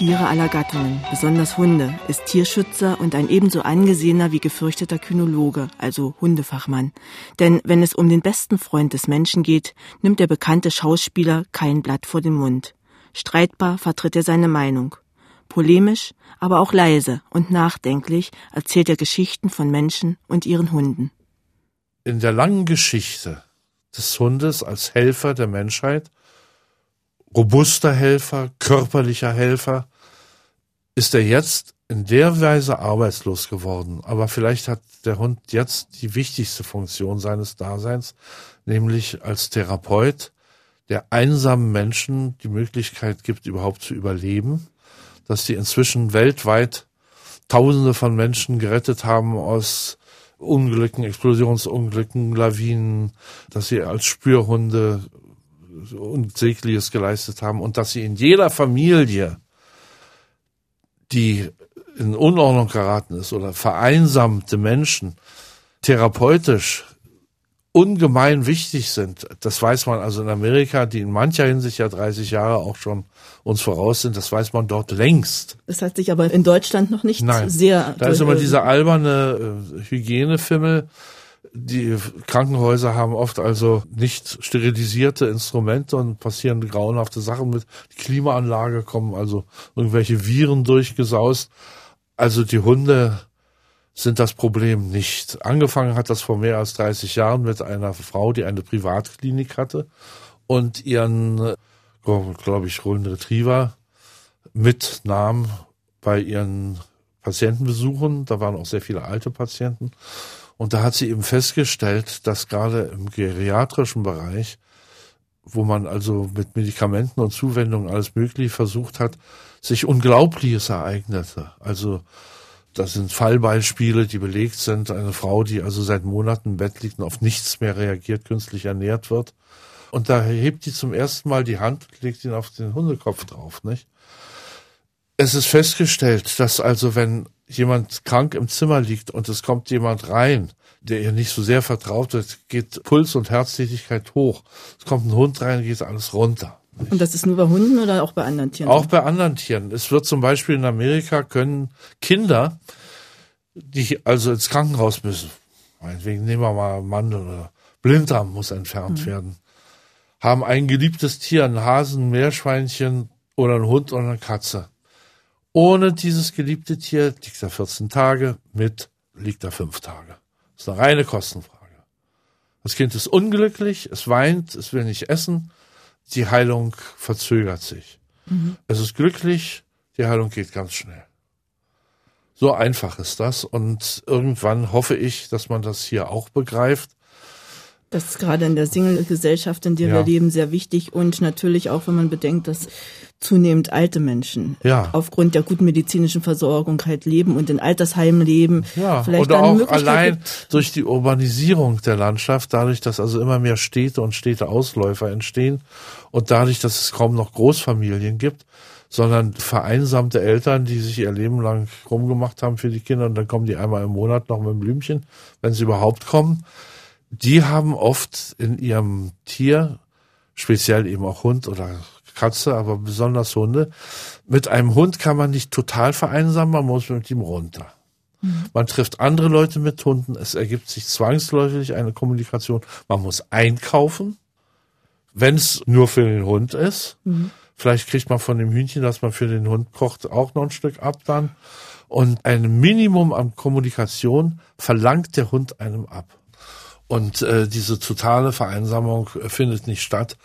Tiere aller Gattungen, besonders Hunde, ist Tierschützer und ein ebenso angesehener wie gefürchteter Kynologe, also Hundefachmann. Denn wenn es um den besten Freund des Menschen geht, nimmt der bekannte Schauspieler kein Blatt vor den Mund. Streitbar vertritt er seine Meinung. Polemisch, aber auch leise und nachdenklich erzählt er Geschichten von Menschen und ihren Hunden. In der langen Geschichte des Hundes als Helfer der Menschheit robuster Helfer, körperlicher Helfer, ist er jetzt in der Weise arbeitslos geworden. Aber vielleicht hat der Hund jetzt die wichtigste Funktion seines Daseins, nämlich als Therapeut, der einsamen Menschen die Möglichkeit gibt, überhaupt zu überleben, dass sie inzwischen weltweit Tausende von Menschen gerettet haben aus Unglücken, Explosionsunglücken, Lawinen, dass sie als Spürhunde Unsägliches geleistet haben. Und dass sie in jeder Familie, die in Unordnung geraten ist oder vereinsamte Menschen therapeutisch ungemein wichtig sind. Das weiß man also in Amerika, die in mancher Hinsicht ja 30 Jahre auch schon uns voraus sind. Das weiß man dort längst. Das hat sich aber in Deutschland noch nicht Nein, sehr. Da ist immer dieser alberne äh, Hygienefimmel die Krankenhäuser haben oft also nicht sterilisierte Instrumente und passieren grauenhafte Sachen mit. Die Klimaanlage kommen also irgendwelche Viren durchgesaust. Also die Hunde sind das Problem nicht. Angefangen hat das vor mehr als 30 Jahren mit einer Frau, die eine Privatklinik hatte und ihren, glaube ich, Golden Retriever mitnahm bei ihren Patientenbesuchen. Da waren auch sehr viele alte Patienten. Und da hat sie eben festgestellt, dass gerade im geriatrischen Bereich, wo man also mit Medikamenten und Zuwendungen alles Mögliche versucht hat, sich Unglaubliches ereignete. Also das sind Fallbeispiele, die belegt sind. Eine Frau, die also seit Monaten im Bett liegt und auf nichts mehr reagiert, künstlich ernährt wird. Und da hebt die zum ersten Mal die Hand und legt ihn auf den Hundekopf drauf, nicht? Es ist festgestellt, dass also wenn jemand krank im Zimmer liegt und es kommt jemand rein, der ihr nicht so sehr vertraut wird, geht Puls und Herztätigkeit hoch. Es kommt ein Hund rein, geht alles runter. Nicht? Und das ist nur bei Hunden oder auch bei anderen Tieren? Auch bei anderen Tieren. Es wird zum Beispiel in Amerika können Kinder, die also ins Krankenhaus müssen, meinetwegen nehmen wir mal Mandel oder Blinddarm muss entfernt mhm. werden, haben ein geliebtes Tier, einen Hasen, ein Meerschweinchen oder einen Hund oder eine Katze. Ohne dieses geliebte Tier liegt er 14 Tage, mit liegt er 5 Tage. Das ist eine reine Kostenfrage. Das Kind ist unglücklich, es weint, es will nicht essen, die Heilung verzögert sich. Mhm. Es ist glücklich, die Heilung geht ganz schnell. So einfach ist das und irgendwann hoffe ich, dass man das hier auch begreift das ist gerade in der Single-Gesellschaft, in der ja. wir leben, sehr wichtig und natürlich auch, wenn man bedenkt, dass zunehmend alte Menschen ja. aufgrund der guten medizinischen Versorgung halt leben und in Altersheimen leben. Ja, Vielleicht oder auch allein durch die Urbanisierung der Landschaft, dadurch, dass also immer mehr Städte und Städteausläufer entstehen und dadurch, dass es kaum noch Großfamilien gibt, sondern vereinsamte Eltern, die sich ihr Leben lang rumgemacht haben für die Kinder und dann kommen die einmal im Monat noch mit einem Blümchen, wenn sie überhaupt kommen die haben oft in ihrem Tier, speziell eben auch Hund oder Katze, aber besonders Hunde, mit einem Hund kann man nicht total vereinsamen, man muss mit ihm runter. Mhm. Man trifft andere Leute mit Hunden, es ergibt sich zwangsläufig eine Kommunikation. Man muss einkaufen, wenn es nur für den Hund ist. Mhm. Vielleicht kriegt man von dem Hühnchen, das man für den Hund kocht, auch noch ein Stück ab dann. Und ein Minimum an Kommunikation verlangt der Hund einem ab. Und äh, diese totale Vereinsamung findet nicht statt,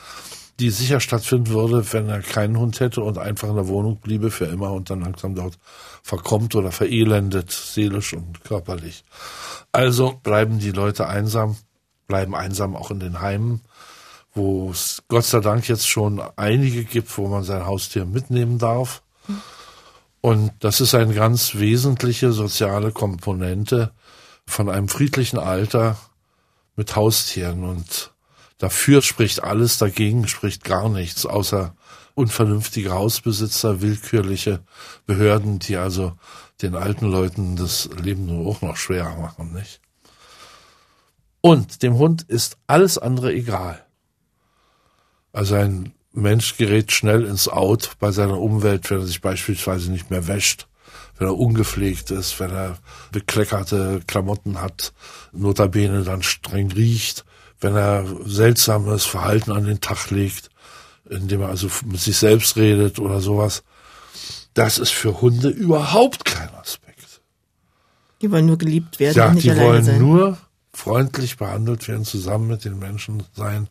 die sicher stattfinden würde, wenn er keinen Hund hätte und einfach in der Wohnung bliebe für immer und dann langsam dort verkommt oder verelendet, seelisch und körperlich. Also bleiben die Leute einsam, bleiben einsam auch in den Heimen, wo es Gott sei Dank jetzt schon einige gibt, wo man sein Haustier mitnehmen darf. Und das ist eine ganz wesentliche soziale Komponente von einem friedlichen Alter, mit Haustieren und Dafür spricht alles, dagegen spricht gar nichts, außer unvernünftige Hausbesitzer, willkürliche Behörden, die also den alten Leuten das Leben nur auch noch schwerer machen, nicht? Und dem Hund ist alles andere egal. Also ein Mensch gerät schnell ins Out bei seiner Umwelt, wenn er sich beispielsweise nicht mehr wäscht, wenn er ungepflegt ist, wenn er bekleckerte Klamotten hat, notabene dann streng riecht, wenn er seltsames Verhalten an den Tag legt, indem er also mit sich selbst redet oder sowas. Das ist für Hunde überhaupt kein Aspekt. Die wollen nur geliebt werden ja, und nicht die alleine wollen sein. nur freundlich behandelt werden, zusammen mit den Menschen sein.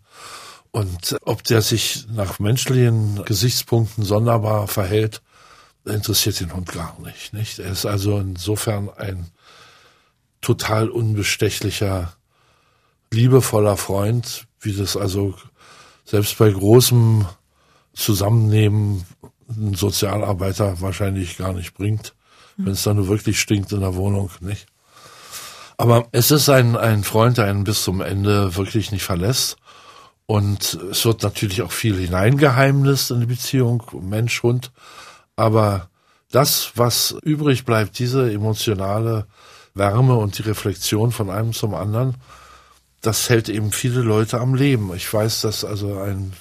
Und ob der sich nach menschlichen Gesichtspunkten sonderbar verhält, interessiert den Hund gar nicht, nicht? Er ist also insofern ein total unbestechlicher, liebevoller Freund, wie das also selbst bei großem Zusammennehmen ein Sozialarbeiter wahrscheinlich gar nicht bringt, wenn es dann nur wirklich stinkt in der Wohnung, nicht? Aber es ist ein, ein Freund, der einen bis zum Ende wirklich nicht verlässt. Und es wird natürlich auch viel hineingeheimnist in die Beziehung Mensch-Hund. Aber das, was übrig bleibt, diese emotionale Wärme und die Reflexion von einem zum anderen, das hält eben viele Leute am Leben. Ich weiß, dass also ein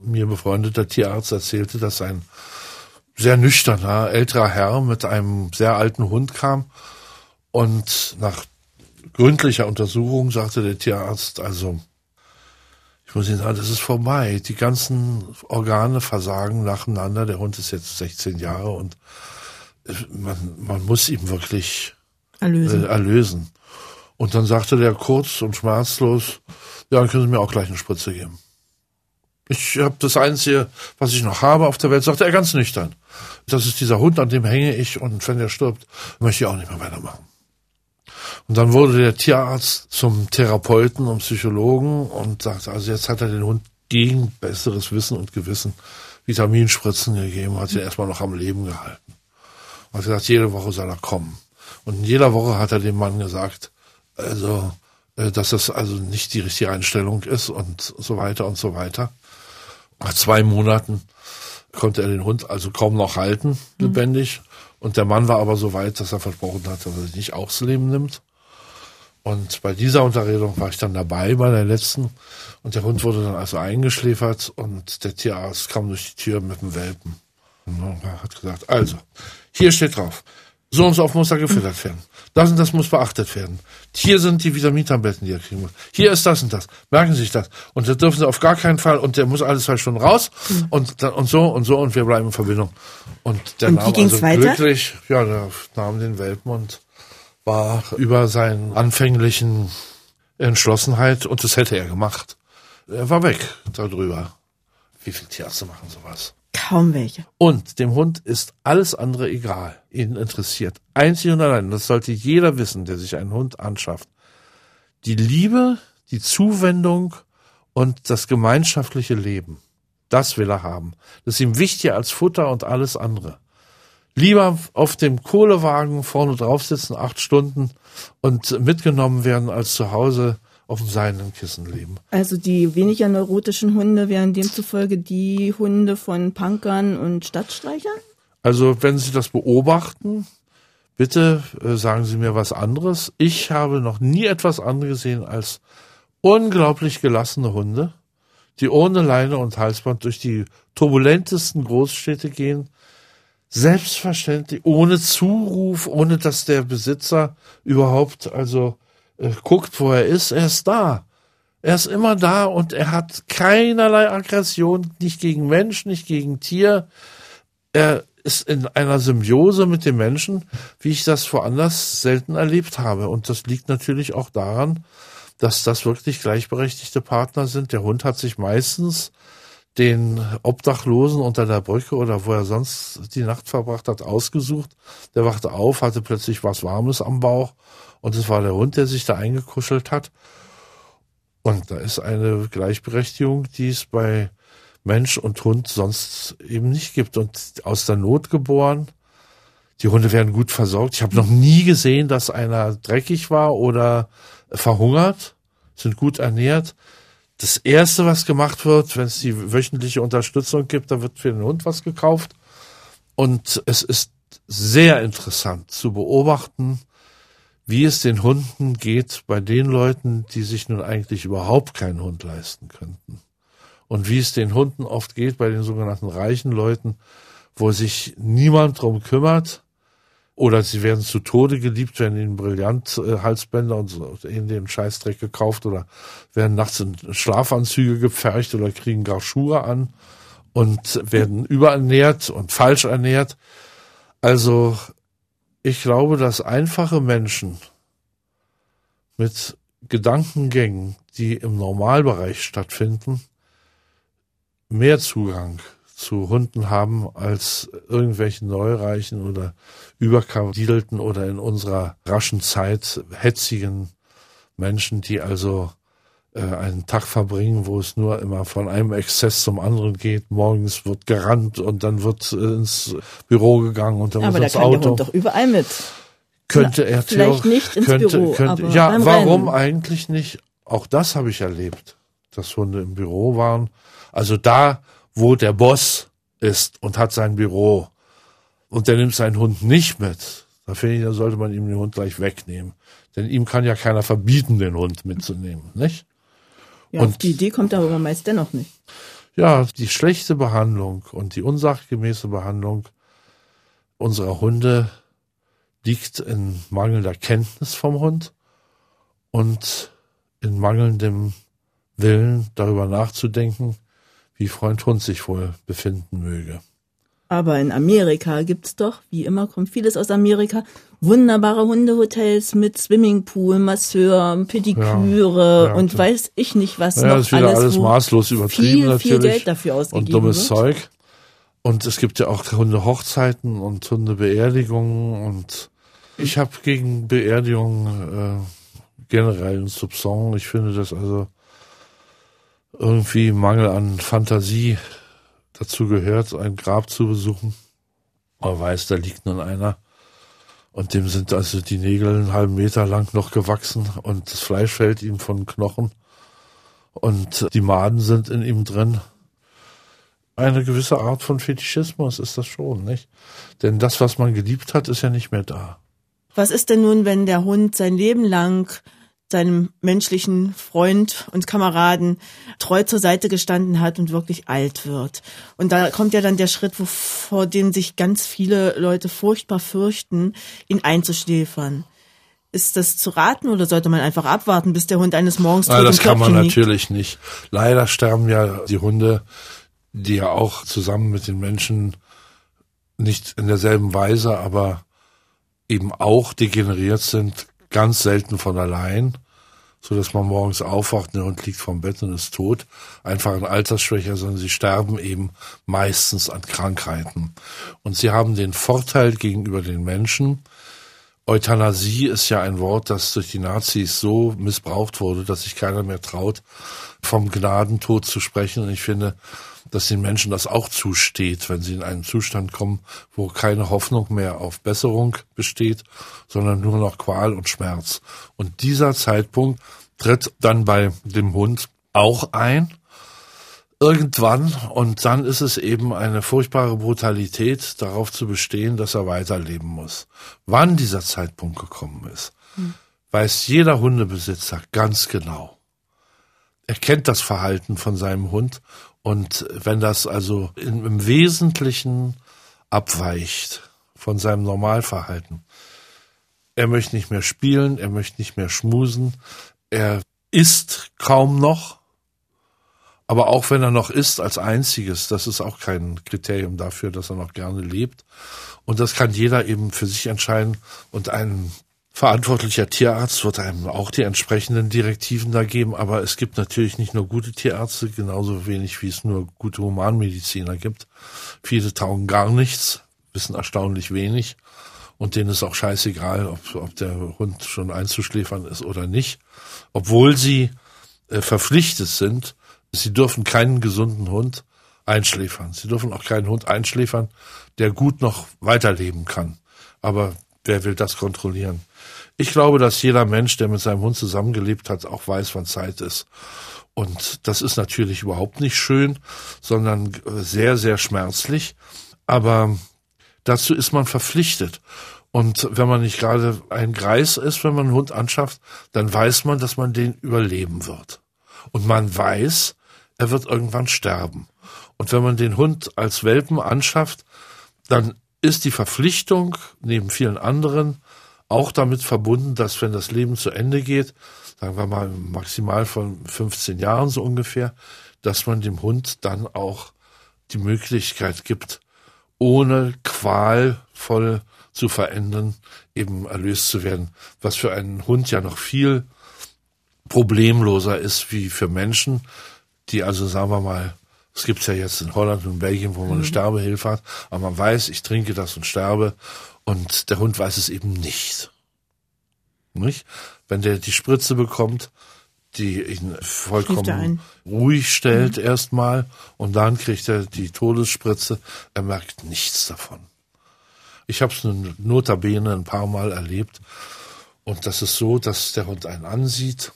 mir befreundeter Tierarzt erzählte, dass ein sehr nüchterner älterer Herr mit einem sehr alten Hund kam und nach gründlicher Untersuchung sagte der Tierarzt, also ich muss Ihnen sagen, das ist vorbei. Die ganzen Organe versagen nacheinander. Der Hund ist jetzt 16 Jahre und man, man muss ihn wirklich Erlösen. Äh, erlösen. Und dann sagte der kurz und schmerzlos, ja, dann können Sie mir auch gleich eine Spritze geben. Ich habe das Einzige, was ich noch habe auf der Welt, sagte er ganz nüchtern. Das ist dieser Hund, an dem hänge ich und wenn er stirbt, möchte ich auch nicht mehr weitermachen. Und dann wurde der Tierarzt zum Therapeuten und Psychologen und sagte, also jetzt hat er den Hund gegen besseres Wissen und Gewissen Vitaminspritzen gegeben, hat ihn erstmal noch am Leben gehalten. Und hat gesagt, jede Woche soll er kommen. Und in jeder Woche hat er dem Mann gesagt, also, äh, dass das also nicht die richtige Einstellung ist und so weiter und so weiter. Nach zwei Monaten konnte er den Hund also kaum noch halten, lebendig. Und der Mann war aber so weit, dass er versprochen hat, dass er sich nicht aufs Leben nimmt. Und bei dieser Unterredung war ich dann dabei, bei der letzten. Und der Hund wurde dann also eingeschläfert und der Tierarzt kam durch die Tür mit dem Welpen. Und er hat gesagt, also, hier steht drauf, so und so oft muss er gefüttert werden. Das und das muss beachtet werden. Hier sind die Vitamintabletten, die er kriegen muss. Hier ist das und das. Merken Sie sich das. Und das dürfen Sie auf gar keinen Fall. Und der muss alle zwei Stunden raus. Und, dann, und so und so. Und wir bleiben in Verbindung. Und der Und nahm also weiter? glücklich, ja, der nahm den Welpen und war über seinen anfänglichen Entschlossenheit, und das hätte er gemacht. Er war weg darüber. Wie viele Tierärzte machen sowas? Kaum welche. Und dem Hund ist alles andere egal. Ihn interessiert einzig und allein, das sollte jeder wissen, der sich einen Hund anschafft, die Liebe, die Zuwendung und das gemeinschaftliche Leben. Das will er haben. Das ist ihm wichtiger als Futter und alles andere. Lieber auf dem Kohlewagen vorne drauf sitzen, acht Stunden und mitgenommen werden, als zu Hause auf dem seinen Kissen leben. Also die weniger neurotischen Hunde wären demzufolge die Hunde von Punkern und Stadtstreichern? Also wenn Sie das beobachten, bitte äh, sagen Sie mir was anderes. Ich habe noch nie etwas anderes gesehen als unglaublich gelassene Hunde, die ohne Leine und Halsband durch die turbulentesten Großstädte gehen, selbstverständlich, ohne Zuruf, ohne dass der Besitzer überhaupt also guckt, wo er ist. Er ist da. Er ist immer da und er hat keinerlei Aggression, nicht gegen Mensch, nicht gegen Tier. Er ist in einer Symbiose mit dem Menschen, wie ich das woanders selten erlebt habe. Und das liegt natürlich auch daran, dass das wirklich gleichberechtigte Partner sind. Der Hund hat sich meistens den Obdachlosen unter der Brücke oder wo er sonst die Nacht verbracht hat, ausgesucht. Der wachte auf, hatte plötzlich was Warmes am Bauch und es war der Hund, der sich da eingekuschelt hat. Und da ist eine Gleichberechtigung, die es bei Mensch und Hund sonst eben nicht gibt. Und aus der Not geboren. Die Hunde werden gut versorgt. Ich habe noch nie gesehen, dass einer dreckig war oder verhungert, sind gut ernährt. das erste, was gemacht wird, wenn es die wöchentliche Unterstützung gibt, da wird für den Hund was gekauft. Und es ist sehr interessant zu beobachten, wie es den Hunden geht bei den Leuten, die sich nun eigentlich überhaupt keinen Hund leisten könnten. Und wie es den Hunden oft geht bei den sogenannten reichen Leuten, wo sich niemand drum kümmert, oder sie werden zu Tode geliebt, werden ihnen Brillant-Halsbänder und so in den Scheißdreck gekauft oder werden nachts in Schlafanzüge gepfercht oder kriegen gar Schuhe an und werden überernährt und falsch ernährt. Also ich glaube, dass einfache Menschen mit Gedankengängen, die im Normalbereich stattfinden, mehr Zugang zu Hunden haben als irgendwelchen Neureichen oder überkadelten oder in unserer raschen Zeit hetzigen Menschen, die also einen Tag verbringen, wo es nur immer von einem Exzess zum anderen geht. Morgens wird gerannt und dann wird äh, ins Büro gegangen und dann aber wird ins Auto. Aber da der Hund doch überall mit. Könnte er vielleicht nicht ins könnte, Büro, könnte, ja, warum Rennen. eigentlich nicht? Auch das habe ich erlebt, dass Hunde im Büro waren. Also da, wo der Boss ist und hat sein Büro und der nimmt seinen Hund nicht mit, da finde ich, da sollte man ihm den Hund gleich wegnehmen. Denn ihm kann ja keiner verbieten, den Hund mitzunehmen, nicht? Ja, und auf die Idee kommt er aber meist dennoch nicht. Ja, die schlechte Behandlung und die unsachgemäße Behandlung unserer Hunde liegt in mangelnder Kenntnis vom Hund und in mangelndem Willen darüber nachzudenken, wie Freund Hund sich wohl befinden möge. Aber in Amerika gibt's doch, wie immer kommt vieles aus Amerika, wunderbare Hundehotels mit Swimmingpool, Masseur, Pediküre ja, ja, und weiß ich nicht was ja, noch das ist wieder alles, alles maßlos übertrieben viel, natürlich viel Geld dafür ausgegeben und dummes wird. Zeug. Und es gibt ja auch Hundehochzeiten und Hundebeerdigungen und ich habe gegen Beerdigungen äh, generell einen Subson. Ich finde das also irgendwie Mangel an Fantasie dazu gehört, ein Grab zu besuchen. Man weiß, da liegt nun einer. Und dem sind also die Nägel einen halben Meter lang noch gewachsen und das Fleisch fällt ihm von Knochen und die Maden sind in ihm drin. Eine gewisse Art von Fetischismus ist das schon, nicht? Denn das, was man geliebt hat, ist ja nicht mehr da. Was ist denn nun, wenn der Hund sein Leben lang seinem menschlichen Freund und Kameraden treu zur Seite gestanden hat und wirklich alt wird. Und da kommt ja dann der Schritt, wo, vor dem sich ganz viele Leute furchtbar fürchten, ihn einzuschläfern. Ist das zu raten oder sollte man einfach abwarten, bis der Hund eines Morgens tot Nein, das kann man liegt? natürlich nicht. Leider sterben ja die Hunde, die ja auch zusammen mit den Menschen nicht in derselben Weise, aber eben auch degeneriert sind, ganz selten von allein, so dass man morgens aufwacht ne, und liegt vom Bett und ist tot. Einfach ein Altersschwächer, sondern sie sterben eben meistens an Krankheiten. Und sie haben den Vorteil gegenüber den Menschen, Euthanasie ist ja ein Wort, das durch die Nazis so missbraucht wurde, dass sich keiner mehr traut, vom Gnadentod zu sprechen. Und ich finde, dass den Menschen das auch zusteht, wenn sie in einen Zustand kommen, wo keine Hoffnung mehr auf Besserung besteht, sondern nur noch Qual und Schmerz. Und dieser Zeitpunkt tritt dann bei dem Hund auch ein. Irgendwann, und dann ist es eben eine furchtbare Brutalität, darauf zu bestehen, dass er weiterleben muss. Wann dieser Zeitpunkt gekommen ist, hm. weiß jeder Hundebesitzer ganz genau. Er kennt das Verhalten von seinem Hund und wenn das also im Wesentlichen abweicht von seinem Normalverhalten, er möchte nicht mehr spielen, er möchte nicht mehr schmusen, er isst kaum noch, aber auch wenn er noch isst als einziges, das ist auch kein Kriterium dafür, dass er noch gerne lebt. Und das kann jeder eben für sich entscheiden. Und ein verantwortlicher Tierarzt wird einem auch die entsprechenden Direktiven da geben, aber es gibt natürlich nicht nur gute Tierärzte, genauso wenig wie es nur gute Humanmediziner gibt. Viele taugen gar nichts, wissen erstaunlich wenig und denen ist auch scheißegal, ob, ob der Hund schon einzuschläfern ist oder nicht, obwohl sie äh, verpflichtet sind, sie dürfen keinen gesunden Hund einschläfern. Sie dürfen auch keinen Hund einschläfern, der gut noch weiterleben kann. Aber wer will das kontrollieren? Ich glaube, dass jeder Mensch, der mit seinem Hund zusammengelebt hat, auch weiß, wann Zeit ist. Und das ist natürlich überhaupt nicht schön, sondern sehr, sehr schmerzlich. Aber dazu ist man verpflichtet. Und wenn man nicht gerade ein Greis ist, wenn man einen Hund anschafft, dann weiß man, dass man den überleben wird. Und man weiß, er wird irgendwann sterben. Und wenn man den Hund als Welpen anschafft, dann ist die Verpflichtung neben vielen anderen auch damit verbunden, dass wenn das Leben zu Ende geht, sagen wir mal maximal von 15 Jahren so ungefähr, dass man dem Hund dann auch die Möglichkeit gibt, ohne qualvoll zu verändern, eben erlöst zu werden, was für einen Hund ja noch viel problemloser ist wie für Menschen, die also sagen wir mal, es gibt's ja jetzt in Holland und Belgien, wo man eine mhm. Sterbehilfe hat, aber man weiß, ich trinke das und sterbe und der Hund weiß es eben nicht. Nicht? Wenn der die Spritze bekommt, die ihn vollkommen ruhig stellt mhm. erstmal und dann kriegt er die Todesspritze, er merkt nichts davon. Ich habe es notabene ein paar Mal erlebt und das ist so, dass der Hund einen ansieht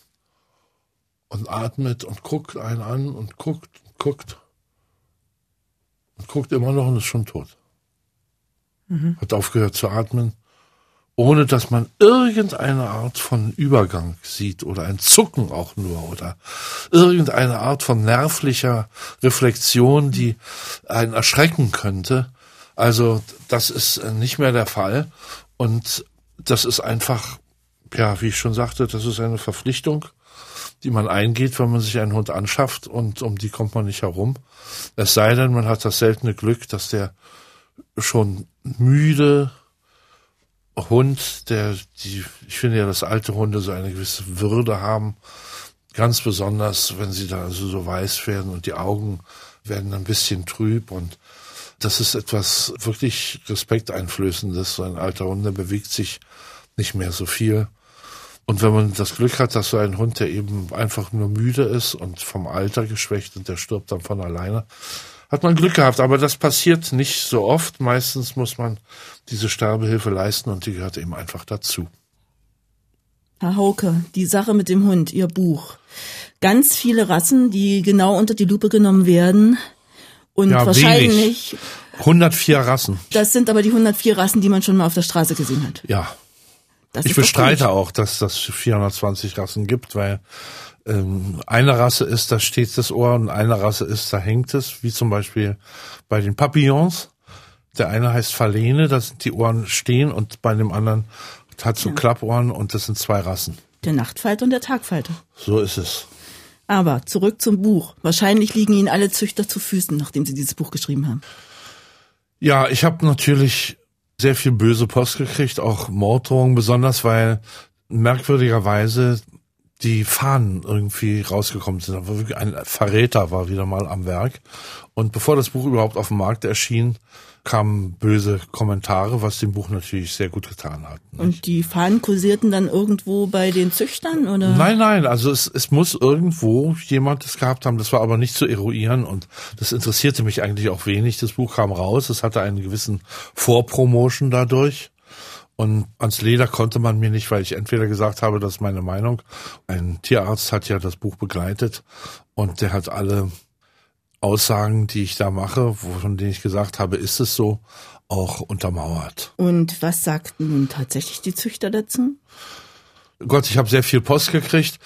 und atmet und guckt einen an und guckt und guckt und guckt immer noch und ist schon tot. Mhm. Hat aufgehört zu atmen ohne dass man irgendeine Art von Übergang sieht oder ein Zucken auch nur oder irgendeine Art von nervlicher Reflexion, die einen erschrecken könnte. Also das ist nicht mehr der Fall und das ist einfach, ja, wie ich schon sagte, das ist eine Verpflichtung, die man eingeht, wenn man sich einen Hund anschafft und um die kommt man nicht herum. Es sei denn, man hat das seltene Glück, dass der schon müde Hund, der, die, ich finde ja, dass alte Hunde so eine gewisse Würde haben. Ganz besonders, wenn sie da also so weiß werden und die Augen werden ein bisschen trüb und das ist etwas wirklich respekteinflößendes. So ein alter Hund, der bewegt sich nicht mehr so viel. Und wenn man das Glück hat, dass so ein Hund, der eben einfach nur müde ist und vom Alter geschwächt und der stirbt dann von alleine, hat man Glück gehabt, aber das passiert nicht so oft. Meistens muss man diese Sterbehilfe leisten und die gehört eben einfach dazu. Herr Hauke, die Sache mit dem Hund, Ihr Buch. Ganz viele Rassen, die genau unter die Lupe genommen werden. Und ja, wahrscheinlich. Wenig. 104 Rassen. Das sind aber die 104 Rassen, die man schon mal auf der Straße gesehen hat. Ja. Das ich bestreite auch, dass das 420 Rassen gibt, weil ähm, eine Rasse ist, da steht das Ohr und eine Rasse ist, da hängt es, wie zum Beispiel bei den Papillons. Der eine heißt Falene, da sind die Ohren stehen und bei dem anderen hat so ja. Klappohren und das sind zwei Rassen. Der Nachtfalter und der Tagfalter. So ist es. Aber zurück zum Buch. Wahrscheinlich liegen Ihnen alle Züchter zu Füßen, nachdem Sie dieses Buch geschrieben haben. Ja, ich habe natürlich sehr viel böse Post gekriegt, auch Morddrohungen, besonders weil merkwürdigerweise die Fahnen irgendwie rausgekommen sind. Wirklich ein Verräter war wieder mal am Werk. Und bevor das Buch überhaupt auf dem Markt erschien, kamen böse Kommentare, was dem Buch natürlich sehr gut getan hat. Nicht? Und die Fahnen kursierten dann irgendwo bei den Züchtern oder? Nein, nein, also es, es muss irgendwo jemand das gehabt haben, das war aber nicht zu eruieren und das interessierte mich eigentlich auch wenig. Das Buch kam raus, es hatte einen gewissen Vorpromotion dadurch. Und ans Leder konnte man mir nicht, weil ich entweder gesagt habe, das ist meine Meinung. Ein Tierarzt hat ja das Buch begleitet und der hat alle Aussagen, die ich da mache, von denen ich gesagt habe, ist es so, auch untermauert. Und was sagten nun tatsächlich die Züchter dazu? Gott, ich habe sehr viel Post gekriegt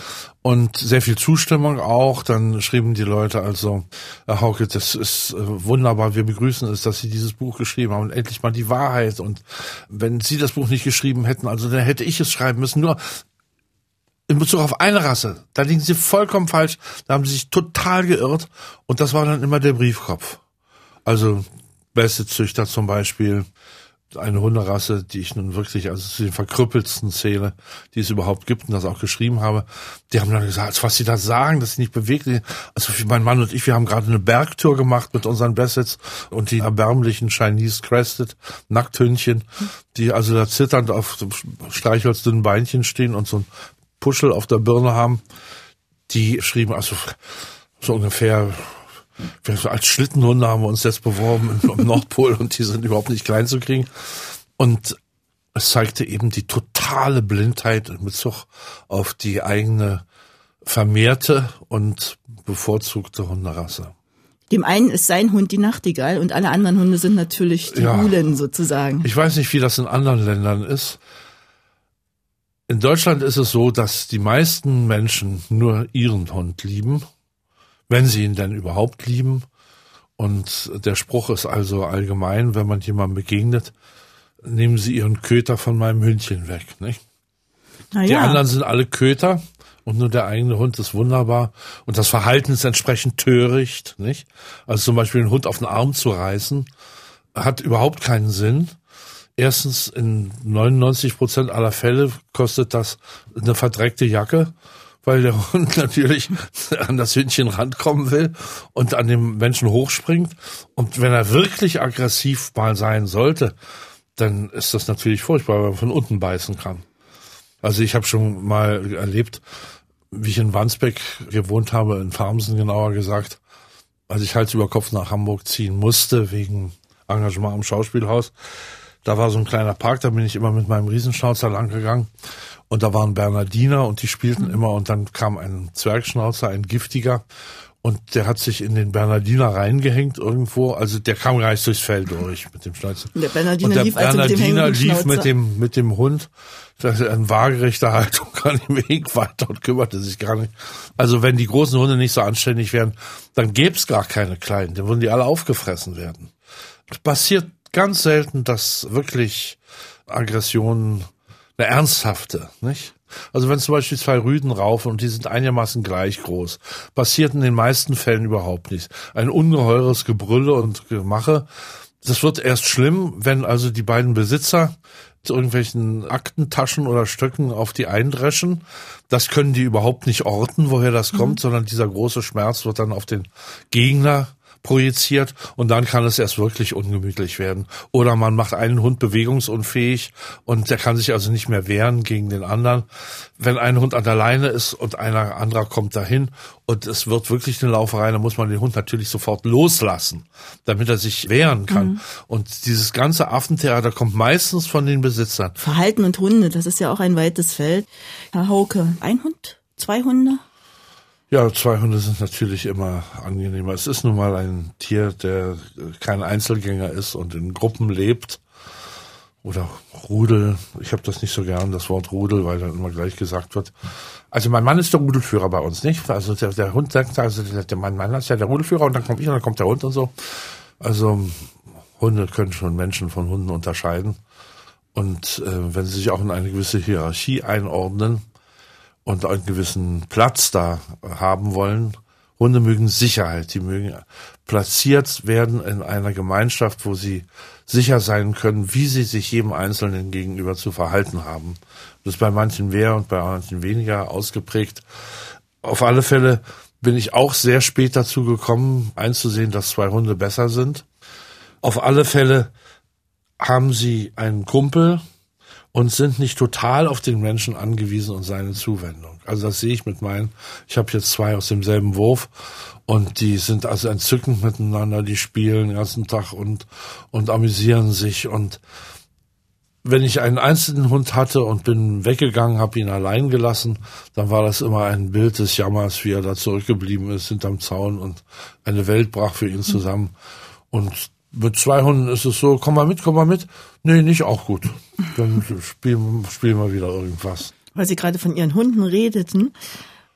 und sehr viel Zustimmung auch. Dann schrieben die Leute also, Herr Hauke, das ist äh, wunderbar, wir begrüßen es, dass Sie dieses Buch geschrieben haben und endlich mal die Wahrheit. Und wenn Sie das Buch nicht geschrieben hätten, also dann hätte ich es schreiben müssen. Nur in Bezug auf eine Rasse, da liegen Sie vollkommen falsch. Da haben Sie sich total geirrt und das war dann immer der Briefkopf. Also beste Züchter zum Beispiel, eine Hunderasse, die ich nun wirklich also zu den verkrüppelsten zähle, die es überhaupt gibt und das auch geschrieben habe. Die haben dann gesagt, was sie da sagen, dass sie nicht bewegt. Also mein Mann und ich, wir haben gerade eine Bergtour gemacht mit unseren Bassets und die erbärmlichen Chinese Crested Nackthündchen, die also da zitternd auf streichholzdünnen Beinchen stehen und so ein Puschel auf der Birne haben. Die schrieben also so ungefähr als Schlittenhunde haben wir uns jetzt beworben im Nordpol und die sind überhaupt nicht klein zu kriegen. Und es zeigte eben die totale Blindheit in Bezug auf die eigene vermehrte und bevorzugte Hunderasse. Dem einen ist sein Hund die Nachtigall und alle anderen Hunde sind natürlich die ja. Hulen sozusagen. Ich weiß nicht, wie das in anderen Ländern ist. In Deutschland ist es so, dass die meisten Menschen nur ihren Hund lieben, wenn sie ihn denn überhaupt lieben. Und der Spruch ist also allgemein, wenn man jemandem begegnet, nehmen Sie Ihren Köter von meinem Hündchen weg. Nicht? Ja. Die anderen sind alle Köter und nur der eigene Hund ist wunderbar und das Verhalten ist entsprechend töricht. Nicht? Also zum Beispiel einen Hund auf den Arm zu reißen, hat überhaupt keinen Sinn. Erstens, in 99 Prozent aller Fälle kostet das eine verdreckte Jacke, weil der Hund natürlich an das Hündchen rankommen will und an dem Menschen hochspringt. Und wenn er wirklich aggressiv mal sein sollte, dann ist das natürlich furchtbar, weil man von unten beißen kann. Also ich habe schon mal erlebt, wie ich in Wandsbeck gewohnt habe, in Farmsen genauer gesagt, als ich Hals über Kopf nach Hamburg ziehen musste, wegen Engagement am Schauspielhaus, da war so ein kleiner Park, da bin ich immer mit meinem Riesenschnauzer lang gegangen und da waren Bernardiner und die spielten mhm. immer und dann kam ein Zwergschnauzer, ein giftiger und der hat sich in den Bernardiner reingehängt irgendwo, also der kam gar nicht durchs Feld durch mit dem Schnauzer. Der Bernardiner, und der lief, also Bernardiner mit dem lief mit dem, mit dem Hund das ist in waagerechter Haltung an dem Weg weiter und kümmerte sich gar nicht. Also wenn die großen Hunde nicht so anständig wären, dann gäbe es gar keine kleinen, dann würden die alle aufgefressen werden. Passiert ganz selten, dass wirklich Aggressionen eine ernsthafte, nicht? Also wenn zum Beispiel zwei Rüden raufen und die sind einigermaßen gleich groß, passiert in den meisten Fällen überhaupt nichts. Ein ungeheures Gebrülle und Gemache. Das wird erst schlimm, wenn also die beiden Besitzer zu irgendwelchen Aktentaschen oder Stöcken auf die eindreschen. Das können die überhaupt nicht orten, woher das kommt, mhm. sondern dieser große Schmerz wird dann auf den Gegner projiziert und dann kann es erst wirklich ungemütlich werden. Oder man macht einen Hund bewegungsunfähig und der kann sich also nicht mehr wehren gegen den anderen. Wenn ein Hund an der Leine ist und einer anderer kommt dahin und es wird wirklich eine Lauferei, dann muss man den Hund natürlich sofort loslassen, damit er sich wehren kann. Mhm. Und dieses ganze Affentheater kommt meistens von den Besitzern. Verhalten und Hunde, das ist ja auch ein weites Feld. Herr Hauke, ein Hund? Zwei Hunde? Ja, zwei Hunde sind natürlich immer angenehmer. Es ist nun mal ein Tier, der kein Einzelgänger ist und in Gruppen lebt. Oder Rudel. Ich habe das nicht so gern, das Wort Rudel, weil dann immer gleich gesagt wird. Also mein Mann ist der Rudelführer bei uns, nicht? Also der, der Hund sagt, also der, mein Mann ist ja der Rudelführer und dann komme ich und dann kommt der Hund und so. Also Hunde können schon Menschen von Hunden unterscheiden. Und äh, wenn sie sich auch in eine gewisse Hierarchie einordnen, und einen gewissen Platz da haben wollen. Hunde mögen Sicherheit, die mögen platziert werden in einer Gemeinschaft, wo sie sicher sein können, wie sie sich jedem Einzelnen gegenüber zu verhalten haben. Das ist bei manchen mehr und bei manchen weniger ausgeprägt. Auf alle Fälle bin ich auch sehr spät dazu gekommen, einzusehen, dass zwei Hunde besser sind. Auf alle Fälle haben sie einen Kumpel, und sind nicht total auf den Menschen angewiesen und seine Zuwendung. Also das sehe ich mit meinen. Ich habe jetzt zwei aus demselben Wurf und die sind also entzückend miteinander, die spielen den ganzen Tag und und amüsieren sich und wenn ich einen einzelnen Hund hatte und bin weggegangen, habe ihn allein gelassen, dann war das immer ein Bild des Jammers, wie er da zurückgeblieben ist hinterm Zaun und eine Welt brach für ihn zusammen. Und mit zwei Hunden ist es so, komm mal mit, komm mal mit. Nee, nicht auch gut. Dann spielen, spielen wir wieder irgendwas. Weil Sie gerade von Ihren Hunden redeten.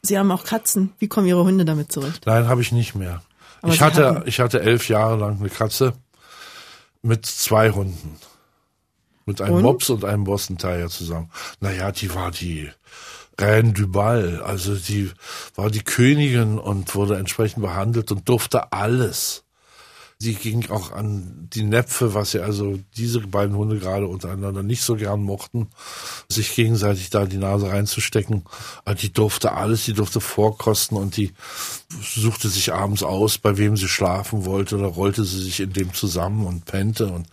Sie haben auch Katzen. Wie kommen Ihre Hunde damit zurecht? Nein, habe ich nicht mehr. Aber ich hatte, ich hatte elf Jahre lang eine Katze mit zwei Hunden. Mit einem und? Mops und einem Boston Terrier zusammen. Naja, die war die Reine du Ball. Also die war die Königin und wurde entsprechend behandelt und durfte alles. Sie ging auch an die Näpfe, was ja also diese beiden Hunde gerade untereinander nicht so gern mochten, sich gegenseitig da die Nase reinzustecken. Also die durfte alles, die durfte vorkosten und die suchte sich abends aus, bei wem sie schlafen wollte, oder rollte sie sich in dem zusammen und pennte und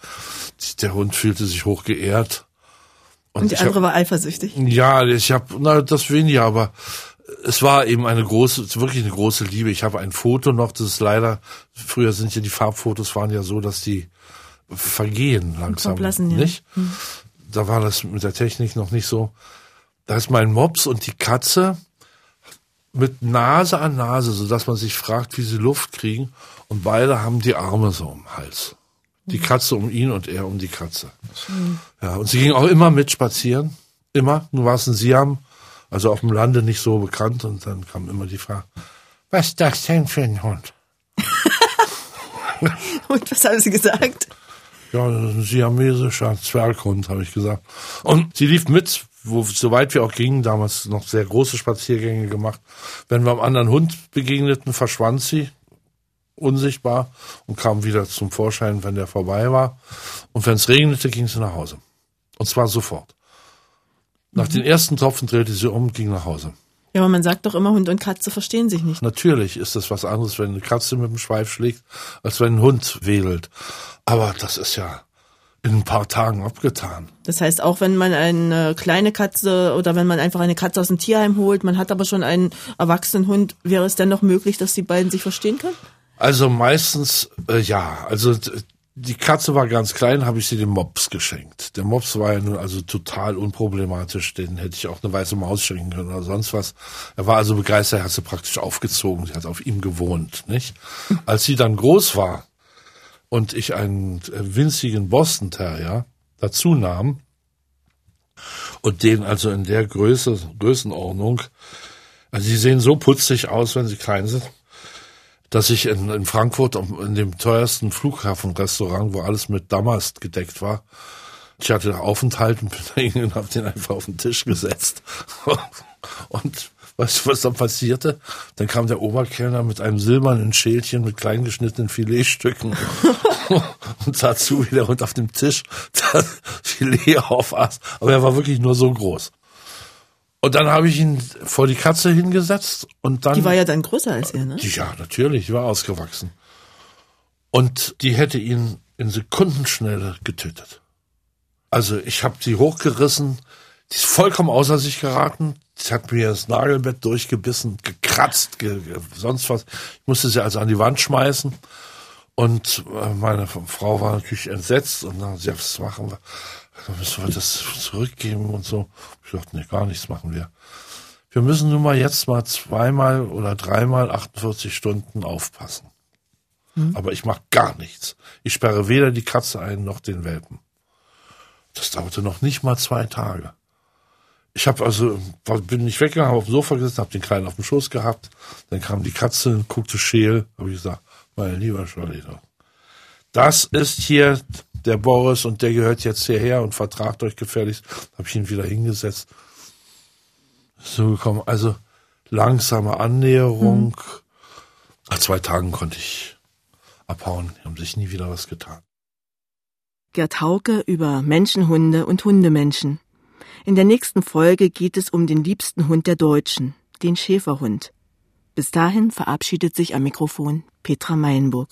der Hund fühlte sich hoch geehrt. Und, und die andere hab, war eifersüchtig. Ja, ich habe, na, das weniger, aber es war eben eine große, wirklich eine große Liebe. Ich habe ein Foto noch, das ist leider, früher sind ja die Farbfotos waren ja so, dass die vergehen langsam, Verblassen, ja. nicht? Hm. da war das mit der Technik noch nicht so. Da ist mein Mops und die Katze mit Nase an Nase, so dass man sich fragt, wie sie Luft kriegen. Und beide haben die Arme so um den Hals. Die Katze um ihn und er um die Katze. Mhm. Ja, und sie ging auch immer mit spazieren. Immer. Nun war es ein Siam, also auf dem Lande nicht so bekannt. Und dann kam immer die Frage, was ist das denn für ein Hund? und was haben Sie gesagt? Ja, ein siamesischer Zwerghund, habe ich gesagt. Und sie lief mit, wo, soweit wir auch gingen, damals noch sehr große Spaziergänge gemacht. Wenn wir einem anderen Hund begegneten, verschwand sie unsichtbar und kam wieder zum Vorschein, wenn der vorbei war. Und wenn es regnete, ging sie nach Hause. Und zwar sofort. Nach mhm. den ersten Tropfen drehte sie um und ging nach Hause. Ja, aber man sagt doch immer, Hund und Katze verstehen sich nicht. Natürlich ist das was anderes, wenn eine Katze mit dem Schweif schlägt, als wenn ein Hund wedelt. Aber das ist ja in ein paar Tagen abgetan. Das heißt, auch wenn man eine kleine Katze oder wenn man einfach eine Katze aus dem Tierheim holt, man hat aber schon einen erwachsenen Hund, wäre es dann noch möglich, dass die beiden sich verstehen können? Also meistens, äh, ja. Also die Katze war ganz klein, habe ich sie dem Mops geschenkt. Der Mops war ja nun also total unproblematisch, den hätte ich auch eine weiße Maus schenken können oder sonst was. Er war also begeistert, er hat sie praktisch aufgezogen, sie hat auf ihm gewohnt, nicht? Als sie dann groß war und ich einen äh, winzigen Boston Terrier dazu nahm und den also in der Größe, Größenordnung, also sie sehen so putzig aus, wenn sie klein sind, dass ich in, in Frankfurt in dem teuersten Flughafenrestaurant, wo alles mit Damast gedeckt war, ich hatte Aufenthalt und bin und habe den einfach auf den Tisch gesetzt. und weißt du, was dann passierte? Dann kam der Oberkellner mit einem silbernen Schälchen mit klein geschnittenen Filetstücken und sah zu, wie der Hund auf dem Tisch das Filet aufaß. Aber er war wirklich nur so groß. Und dann habe ich ihn vor die Katze hingesetzt und dann. Die war ja dann größer als er, ne? Ja, natürlich, die war ausgewachsen. Und die hätte ihn in Sekundenschnelle getötet. Also ich habe sie hochgerissen, die ist vollkommen außer sich geraten. Sie hat mir das Nagelbett durchgebissen, gekratzt, ge sonst was. Ich musste sie also an die Wand schmeißen. Und äh, meine Frau war natürlich entsetzt und dann, sie was machen wir? Dann müssen wir das zurückgeben und so. Ich dachte, nee, gar nichts machen wir. Wir müssen nun mal jetzt mal zweimal oder dreimal 48 Stunden aufpassen. Mhm. Aber ich mache gar nichts. Ich sperre weder die Katze ein noch den Welpen. Das dauerte noch nicht mal zwei Tage. Ich habe also bin nicht weggegangen, habe auf dem Sofa gesessen, habe den Kleinen auf dem Schoß gehabt. Dann kam die Katze, guckte scheel, habe ich gesagt, mein lieber Charlie, das ist hier der Boris und der gehört jetzt hierher und vertragt euch gefälligst. Habe ich ihn wieder hingesetzt. So gekommen. Also langsame Annäherung. Mhm. Nach zwei Tagen konnte ich abhauen. Die haben sich nie wieder was getan. Gerd Hauke über Menschenhunde und Hundemenschen. In der nächsten Folge geht es um den liebsten Hund der Deutschen, den Schäferhund. Bis dahin verabschiedet sich am Mikrofon Petra Meilenburg.